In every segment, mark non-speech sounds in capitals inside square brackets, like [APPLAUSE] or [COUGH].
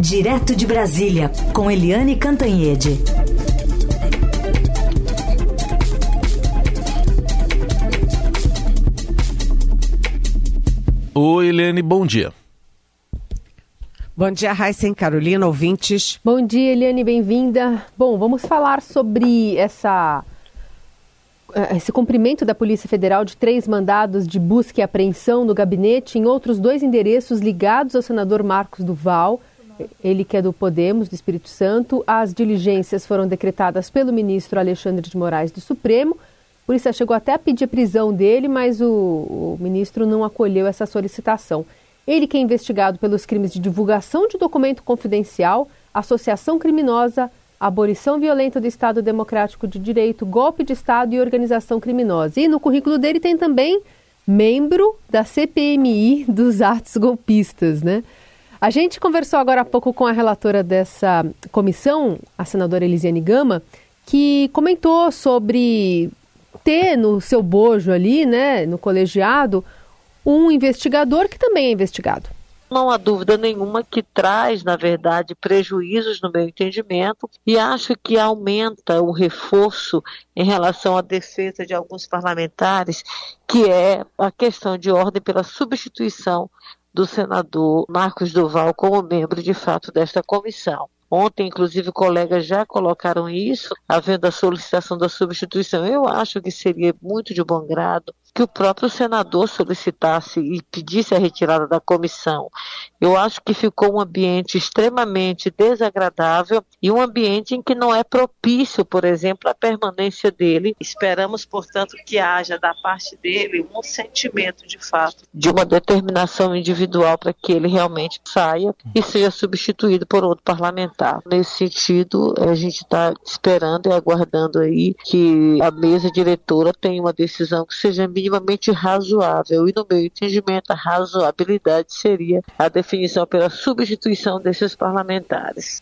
Direto de Brasília, com Eliane Cantanhede. Oi, Eliane, bom dia. Bom dia, Raíssa Carolina, ouvintes. Bom dia, Eliane, bem-vinda. Bom, vamos falar sobre essa eh, esse cumprimento da Polícia Federal de três mandados de busca e apreensão no gabinete em outros dois endereços ligados ao senador Marcos Duval, ele que é do Podemos, do Espírito Santo. As diligências foram decretadas pelo ministro Alexandre de Moraes do Supremo. A polícia chegou até a pedir a prisão dele, mas o, o ministro não acolheu essa solicitação. Ele que é investigado pelos crimes de divulgação de documento confidencial, associação criminosa, abolição violenta do Estado Democrático de Direito, golpe de Estado e organização criminosa. E no currículo dele tem também membro da CPMI dos atos golpistas, né? A gente conversou agora há pouco com a relatora dessa comissão, a senadora Elisiane Gama, que comentou sobre ter no seu bojo ali, né, no colegiado, um investigador que também é investigado. Não há dúvida nenhuma que traz, na verdade, prejuízos no meu entendimento e acho que aumenta o reforço em relação à defesa de alguns parlamentares, que é a questão de ordem pela substituição do senador Marcos Duval como membro de fato desta comissão. Ontem, inclusive, colegas já colocaram isso, havendo a solicitação da substituição. Eu acho que seria muito de bom grado que o próprio senador solicitasse e pedisse a retirada da comissão. Eu acho que ficou um ambiente extremamente desagradável e um ambiente em que não é propício, por exemplo, a permanência dele. Esperamos, portanto, que haja da parte dele um sentimento de fato de uma determinação individual para que ele realmente saia e seja substituído por outro parlamentar. Nesse sentido, a gente está esperando e aguardando aí que a mesa diretora tenha uma decisão que seja minimamente razoável. E no meu entendimento, a razoabilidade seria a definição pela substituição desses parlamentares.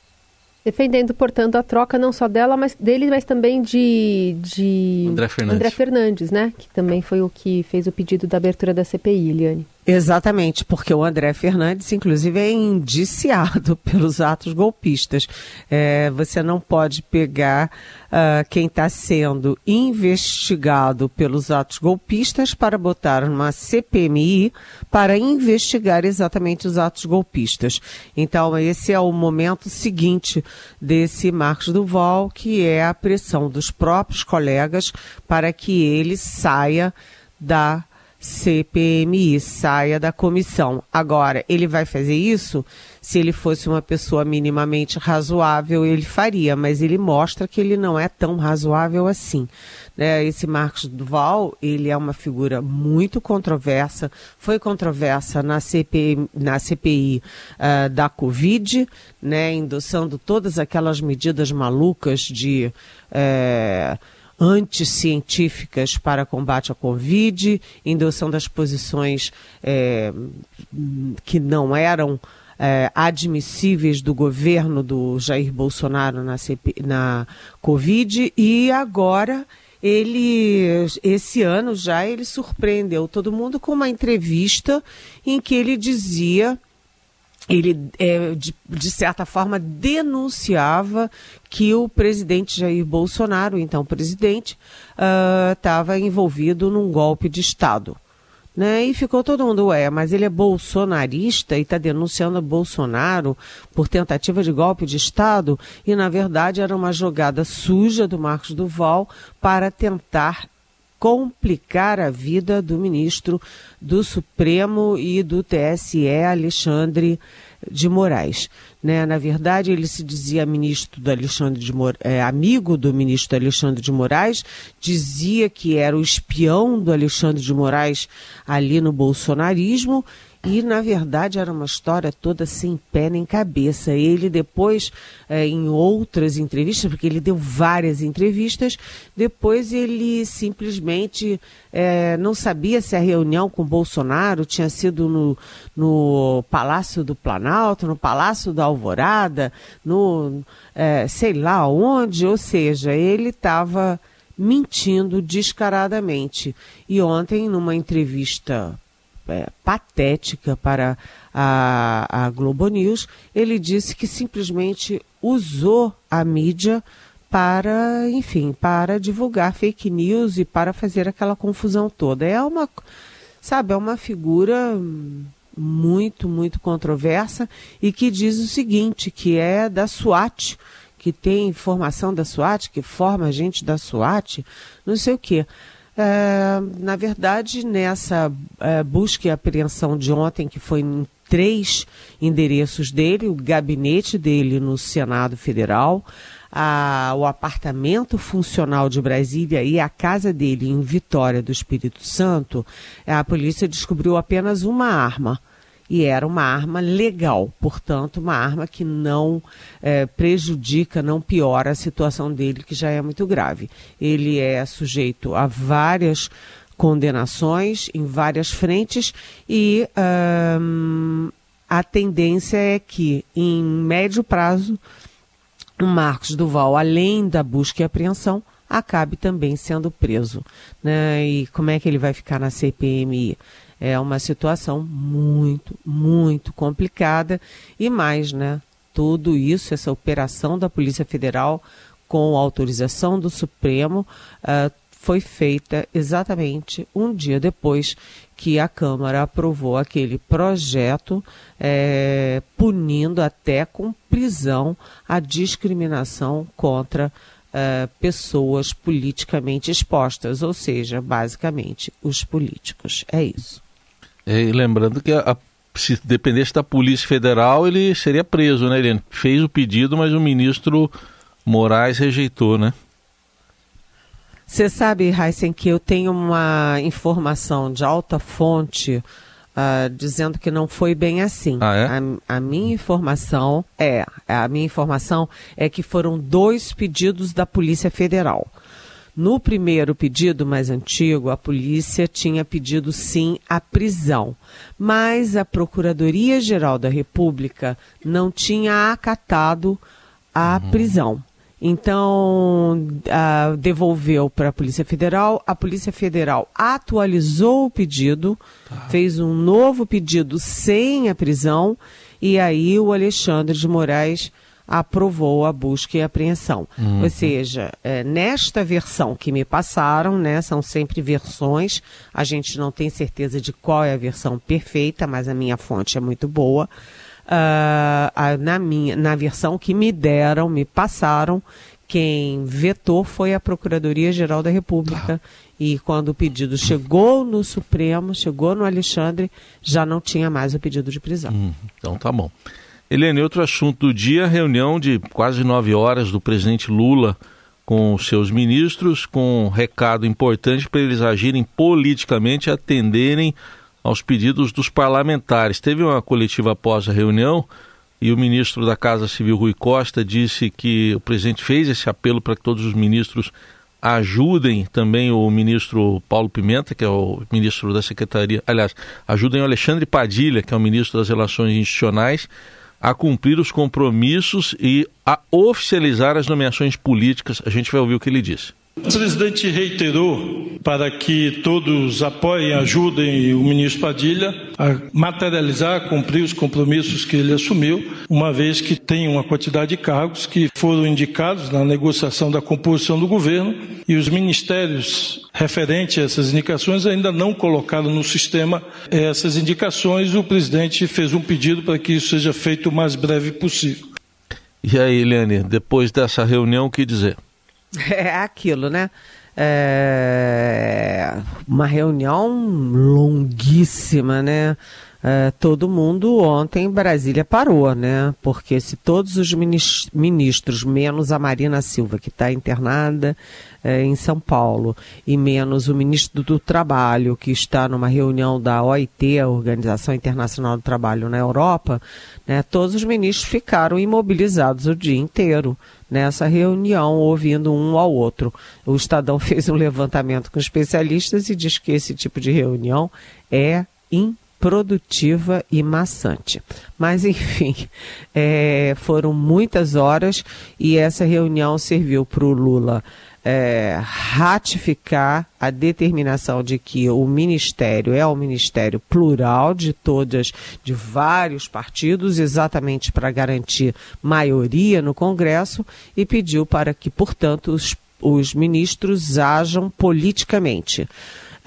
Defendendo, portanto, a troca não só dela, mas dele, mas também de, de André Fernandes. André Fernandes, né? Que também foi o que fez o pedido da abertura da CPI, Eliane. Exatamente, porque o André Fernandes, inclusive, é indiciado [LAUGHS] pelos atos golpistas. É, você não pode pegar uh, quem está sendo investigado pelos atos golpistas para botar numa CPMI para investigar exatamente os atos golpistas. Então, esse é o momento seguinte desse Marcos Duval, que é a pressão dos próprios colegas para que ele saia da CPMI, saia da comissão. Agora, ele vai fazer isso? Se ele fosse uma pessoa minimamente razoável, ele faria, mas ele mostra que ele não é tão razoável assim. Né? Esse Marcos Duval, ele é uma figura muito controversa, foi controversa na, CPI, na CPI uh, da Covid, né? endossando todas aquelas medidas malucas de. Uh, anticientíficas para combate à Covid, endossão das posições é, que não eram é, admissíveis do governo do Jair Bolsonaro na, CP, na Covid e agora ele esse ano já ele surpreendeu todo mundo com uma entrevista em que ele dizia ele, é, de, de, certa forma, denunciava que o presidente Jair Bolsonaro, então presidente, estava uh, envolvido num golpe de Estado. Né? E ficou todo mundo, ué, mas ele é bolsonarista e está denunciando Bolsonaro por tentativa de golpe de Estado? E, na verdade, era uma jogada suja do Marcos Duval para tentar complicar a vida do ministro do Supremo e do TSE, Alexandre de Moraes. Né? Na verdade, ele se dizia ministro do Alexandre de Mor é, amigo do ministro Alexandre de Moraes, dizia que era o espião do Alexandre de Moraes ali no bolsonarismo e, na verdade, era uma história toda sem pé nem cabeça. Ele depois, é, em outras entrevistas, porque ele deu várias entrevistas, depois ele simplesmente é, não sabia se a reunião com Bolsonaro tinha sido no, no Palácio do Planalto, no Palácio da Alvorada, no é, sei lá onde, ou seja, ele estava mentindo descaradamente. E ontem, numa entrevista é, patética para a, a Globo News, ele disse que simplesmente usou a mídia para, enfim, para divulgar fake news e para fazer aquela confusão toda. É uma, sabe, é uma figura muito, muito controversa e que diz o seguinte, que é da SWAT, que tem informação da SWAT, que forma gente da SWAT, não sei o quê. É, na verdade, nessa é, busca e apreensão de ontem, que foi em três endereços dele, o gabinete dele no Senado Federal, a, o apartamento funcional de Brasília e a casa dele em Vitória do Espírito Santo, a polícia descobriu apenas uma arma. E era uma arma legal, portanto, uma arma que não é, prejudica, não piora a situação dele, que já é muito grave. Ele é sujeito a várias condenações em várias frentes e a tendência é que, em médio prazo, o Marcos Duval, além da busca e apreensão, acabe também sendo preso. Né? E como é que ele vai ficar na CPMI? É uma situação muito, muito complicada e mais, né? Tudo isso, essa operação da Polícia Federal com autorização do Supremo, uh, foi feita exatamente um dia depois que a Câmara aprovou aquele projeto é, punindo até com prisão a discriminação contra é, pessoas politicamente expostas, ou seja, basicamente os políticos. É isso. É, e lembrando que a, se dependesse da Polícia Federal, ele seria preso, né? Ele fez o pedido, mas o ministro Moraes rejeitou, né? Você sabe, Heisen, que eu tenho uma informação de alta fonte uh, dizendo que não foi bem assim. Ah, é? a, a, minha informação é, a minha informação é que foram dois pedidos da Polícia Federal. No primeiro pedido mais antigo, a polícia tinha pedido sim a prisão, mas a Procuradoria-Geral da República não tinha acatado a uhum. prisão. Então, uh, devolveu para a Polícia Federal. A Polícia Federal atualizou o pedido, tá. fez um novo pedido sem a prisão, e aí o Alexandre de Moraes aprovou a busca e apreensão. Uhum. Ou seja, é, nesta versão que me passaram, né, são sempre versões, a gente não tem certeza de qual é a versão perfeita, mas a minha fonte é muito boa uh, na, minha, na versão que me deram, me passaram, quem vetou foi a Procuradoria-Geral da República. Ah. E quando o pedido chegou no Supremo, chegou no Alexandre, já não tinha mais o pedido de prisão. Hum, então tá bom. Helene, outro assunto do dia, reunião de quase nove horas do presidente Lula com os seus ministros, com um recado importante para eles agirem politicamente, atenderem aos pedidos dos parlamentares. Teve uma coletiva após a reunião e o ministro da Casa Civil, Rui Costa, disse que o presidente fez esse apelo para que todos os ministros ajudem também o ministro Paulo Pimenta, que é o ministro da Secretaria, aliás, ajudem o Alexandre Padilha, que é o ministro das Relações Institucionais, a cumprir os compromissos e a oficializar as nomeações políticas. A gente vai ouvir o que ele disse. O presidente reiterou para que todos apoiem, ajudem o ministro Padilha a materializar, cumprir os compromissos que ele assumiu, uma vez que tem uma quantidade de cargos que foram indicados na negociação da composição do governo e os ministérios referentes a essas indicações ainda não colocaram no sistema essas indicações. O presidente fez um pedido para que isso seja feito o mais breve possível. E aí, Eliane, depois dessa reunião, o que dizer? É aquilo, né? É uma reunião longuíssima, né? É, todo mundo ontem em Brasília parou, né? Porque se todos os ministros, menos a Marina Silva, que está internada é, em São Paulo, e menos o ministro do Trabalho, que está numa reunião da OIT, a Organização Internacional do Trabalho na Europa, né? Todos os ministros ficaram imobilizados o dia inteiro nessa reunião, ouvindo um ao outro. O Estadão [LAUGHS] fez um levantamento com especialistas e diz que esse tipo de reunião é impossível produtiva e maçante. Mas, enfim, [LAUGHS] é, foram muitas horas e essa reunião serviu para o Lula é, ratificar a determinação de que o ministério é um ministério plural de todas, de vários partidos, exatamente para garantir maioria no Congresso, e pediu para que, portanto, os, os ministros ajam politicamente.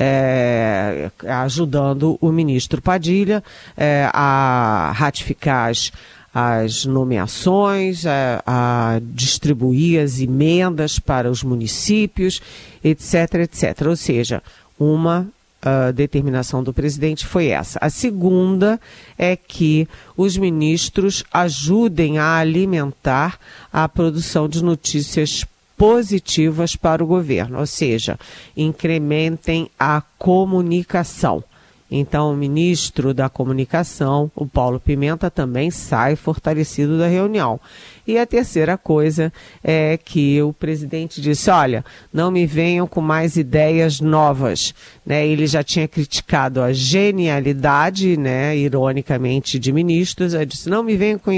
É, ajudando o ministro Padilha é, a ratificar as as nomeações, a, a, distribuir as emendas para os municípios, etc, etc. Ou seja, uma uh, determinação do presidente foi essa. A segunda é que os ministros ajudem a alimentar a produção de notícias positivas para o governo, ou seja, incrementem a comunicação. Então, o ministro da Comunicação, o Paulo Pimenta, também sai fortalecido da reunião. E a terceira coisa é que o presidente disse: olha, não me venham com mais ideias novas. Né? Ele já tinha criticado a genialidade, né, ironicamente, de ministros. Ele disse: não me venham com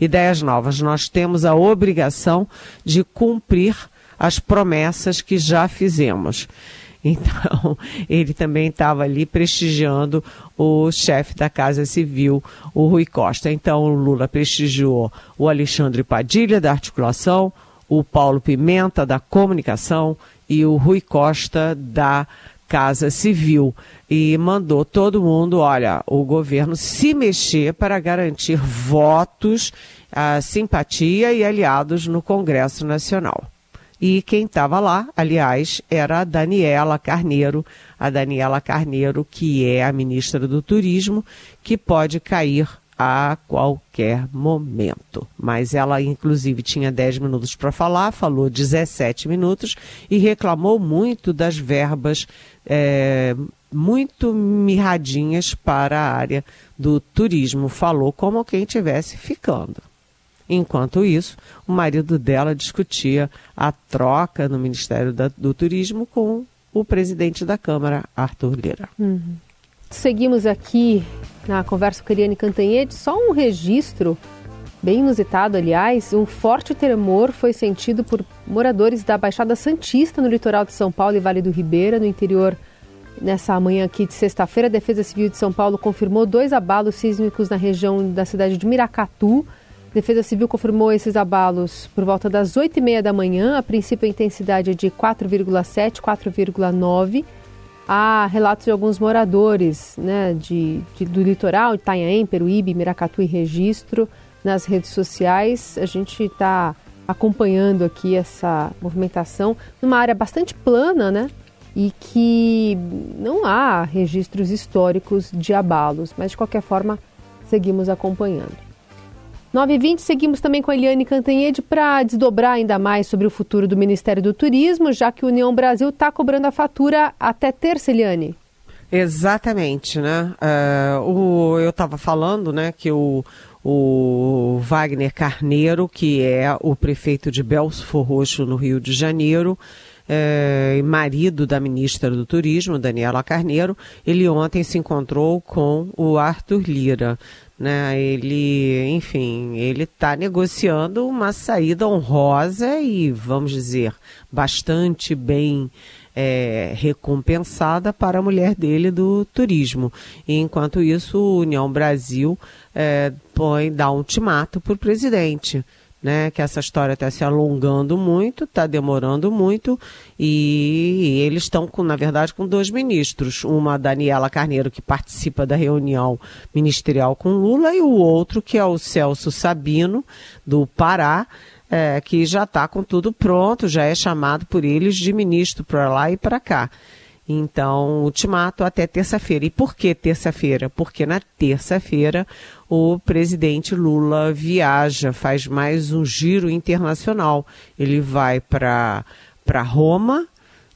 ideias novas. Nós temos a obrigação de cumprir as promessas que já fizemos. [LAUGHS] Então, ele também estava ali prestigiando o chefe da Casa Civil, o Rui Costa. Então, o Lula prestigiou o Alexandre Padilha, da articulação, o Paulo Pimenta, da comunicação, e o Rui Costa, da Casa Civil. E mandou todo mundo, olha, o governo se mexer para garantir votos, a simpatia e aliados no Congresso Nacional. E quem estava lá, aliás, era a Daniela Carneiro, a Daniela Carneiro, que é a ministra do Turismo, que pode cair a qualquer momento. Mas ela, inclusive, tinha 10 minutos para falar, falou 17 minutos e reclamou muito das verbas é, muito mirradinhas para a área do turismo. Falou como quem estivesse ficando. Enquanto isso, o marido dela discutia a troca no Ministério da, do Turismo com o presidente da Câmara, Arthur Lira. Uhum. Seguimos aqui na conversa com Eliane Cantanhede, só um registro bem inusitado, aliás, um forte tremor foi sentido por moradores da Baixada Santista no litoral de São Paulo e Vale do Ribeira, no interior. Nessa manhã aqui de sexta-feira, a Defesa Civil de São Paulo confirmou dois abalos sísmicos na região da cidade de Miracatu, Defesa Civil confirmou esses abalos por volta das 8 e meia da manhã. A princípio, a intensidade é de 4,7, 4,9. Há relatos de alguns moradores né, de, de, do litoral, Itanhaém, Peruíbe, Miracatu e Registro, nas redes sociais. A gente está acompanhando aqui essa movimentação numa área bastante plana, né? E que não há registros históricos de abalos, mas de qualquer forma seguimos acompanhando. 9h20, seguimos também com a Eliane Cantanhede para desdobrar ainda mais sobre o futuro do Ministério do Turismo, já que a União Brasil está cobrando a fatura até terça, Eliane. Exatamente, né? Uh, o, eu estava falando, né, que o, o Wagner Carneiro, que é o prefeito de Belfort Roxo, no Rio de Janeiro, é, marido da ministra do Turismo, Daniela Carneiro, ele ontem se encontrou com o Arthur Lira né? Ele, enfim, ele está negociando uma saída honrosa e, vamos dizer, bastante bem é, recompensada para a mulher dele do turismo. E, enquanto isso, o União Brasil é, põe, dá um ultimato para o presidente né, que essa história está se alongando muito, está demorando muito, e eles estão, com, na verdade, com dois ministros. Uma, Daniela Carneiro, que participa da reunião ministerial com Lula, e o outro, que é o Celso Sabino, do Pará, é, que já está com tudo pronto, já é chamado por eles de ministro para lá e para cá. Então, ultimato até terça-feira. E por que terça-feira? Porque na terça-feira o presidente Lula viaja, faz mais um giro internacional. Ele vai para Roma,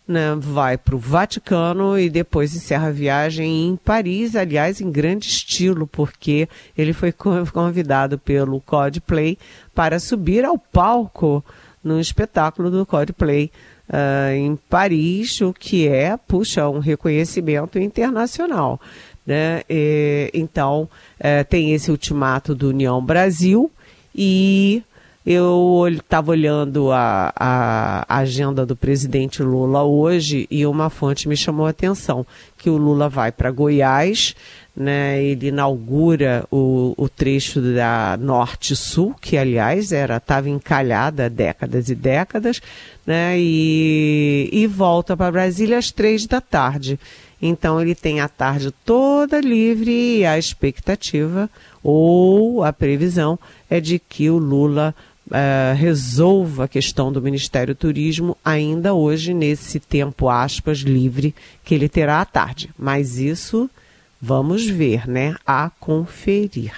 né, vai para o Vaticano e depois encerra a viagem em Paris, aliás, em grande estilo, porque ele foi convidado pelo Coldplay para subir ao palco no espetáculo do Coldplay uh, em Paris, o que é, puxa, um reconhecimento internacional. Né? E, então, é, tem esse ultimato do União Brasil e eu estava olhando a, a, agenda do presidente Lula hoje e uma fonte me chamou a atenção, que o Lula vai para Goiás, né, ele inaugura o, o trecho da Norte-Sul, que aliás era estava encalhada há décadas e décadas, né, e, e volta para Brasília às três da tarde. Então ele tem a tarde toda livre e a expectativa ou a previsão é de que o Lula uh, resolva a questão do Ministério do Turismo ainda hoje, nesse tempo, aspas, livre que ele terá à tarde. Mas isso vamos ver, né? A conferir.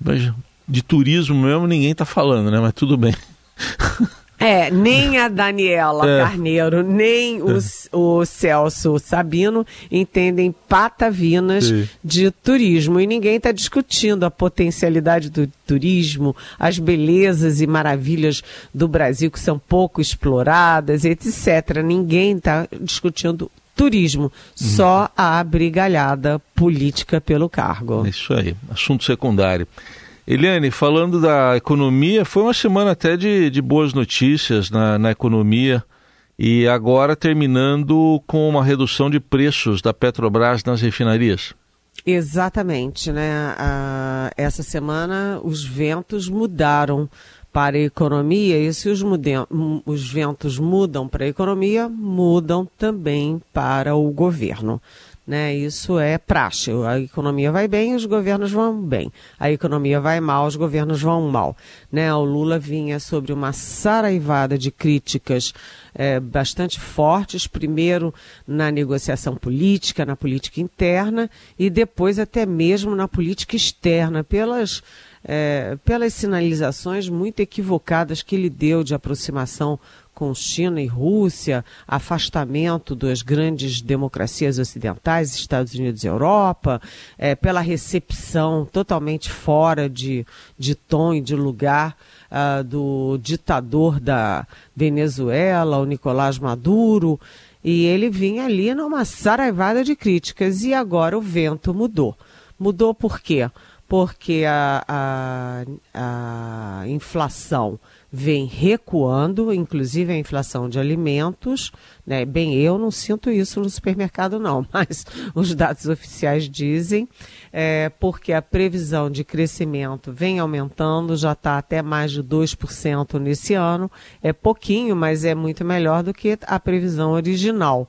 Mas de turismo mesmo ninguém está falando, né? Mas tudo bem. [LAUGHS] É, nem a Daniela [LAUGHS] é. Carneiro, nem o, é. o, Celso Sabino entendem patavinas Sim. de turismo. E ninguém está discutindo a potencialidade do turismo, as belezas e maravilhas do Brasil que são pouco exploradas, etc. Ninguém está discutindo turismo, só a brigalhada política pelo cargo. É isso aí, assunto secundário. Eliane, falando da economia, foi uma semana até de, de boas notícias na, na economia e agora terminando com uma redução de preços da Petrobras nas refinarias. Exatamente, né? Ah, essa semana os ventos mudaram para a economia e se os, os ventos mudam para a economia, mudam também para o governo. Né? Isso é praxe. A economia vai bem, os governos vão bem. A economia vai mal, os governos vão mal. Né? O Lula vinha sobre uma saraivada de críticas é, bastante fortes, primeiro na negociação política, na política interna, e depois até mesmo na política externa, pelas, é, pelas sinalizações muito equivocadas que ele deu de aproximação com China e Rússia, afastamento das grandes democracias ocidentais, Estados Unidos e Europa, é, pela recepção totalmente fora de, de tom e de lugar uh, do ditador da Venezuela, o Nicolás Maduro. E ele vinha ali numa saraivada de críticas e agora o vento mudou. Mudou por quê? Porque a, a, a inflação vem recuando, inclusive a inflação de alimentos. Né? Bem, eu não sinto isso no supermercado, não, [LAUGHS] mas os dados oficiais dizem, é, porque a previsão de crescimento vem aumentando, já está até mais de 2% nesse ano. É pouquinho, mas é muito melhor do que a previsão original.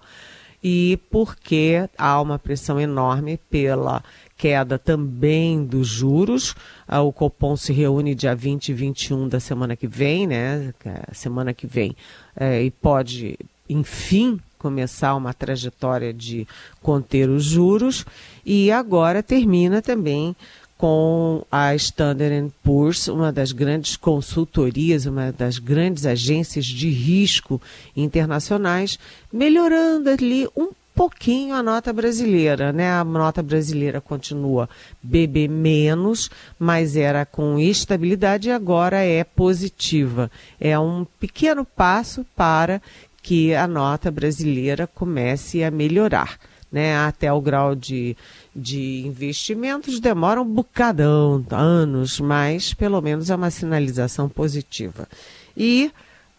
E porque há uma pressão enorme pela queda também dos juros. Ah, o Copom se reúne dia 20 e 21 da semana que vem, né? É semana que vem, é, e pode, enfim, começar uma trajetória de conter os juros. E agora termina também com a Standard Poor's, uma das grandes consultorias, uma das grandes agências de risco internacionais, melhorando ali um pouquinho a nota brasileira, né? A nota brasileira continua BB menos, mas era com estabilidade e agora é positiva. É um pequeno passo para que a nota brasileira comece a melhorar. Né, até o grau de, de investimentos demora um bocadão, anos, mas pelo menos é uma sinalização positiva. E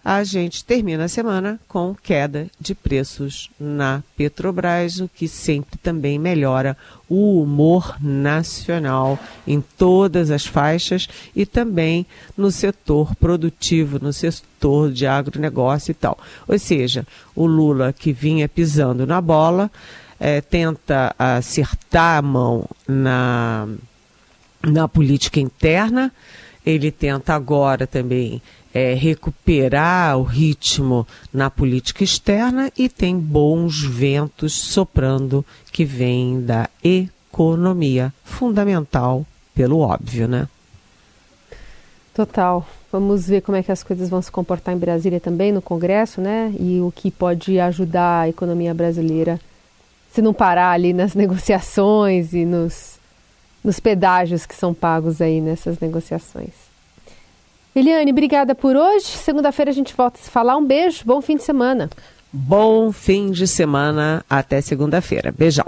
a gente termina a semana com queda de preços na Petrobras, o que sempre também melhora o humor nacional em todas as faixas e também no setor produtivo, no setor de agronegócio e tal. Ou seja, o Lula que vinha pisando na bola, é, tenta acertar a mão na, na política interna, ele tenta agora também é, recuperar o ritmo na política externa e tem bons ventos soprando que vêm da economia, fundamental pelo óbvio, né? Total. Vamos ver como é que as coisas vão se comportar em Brasília também, no Congresso, né? E o que pode ajudar a economia brasileira se não parar ali nas [LAUGHS] negociações e nos, nos pedágios que são pagos aí nessas negociações. Eliane, obrigada por hoje. Segunda-feira a gente volta a se falar. Um beijo, bom fim de semana. Bom fim de semana, até segunda-feira. Beijão.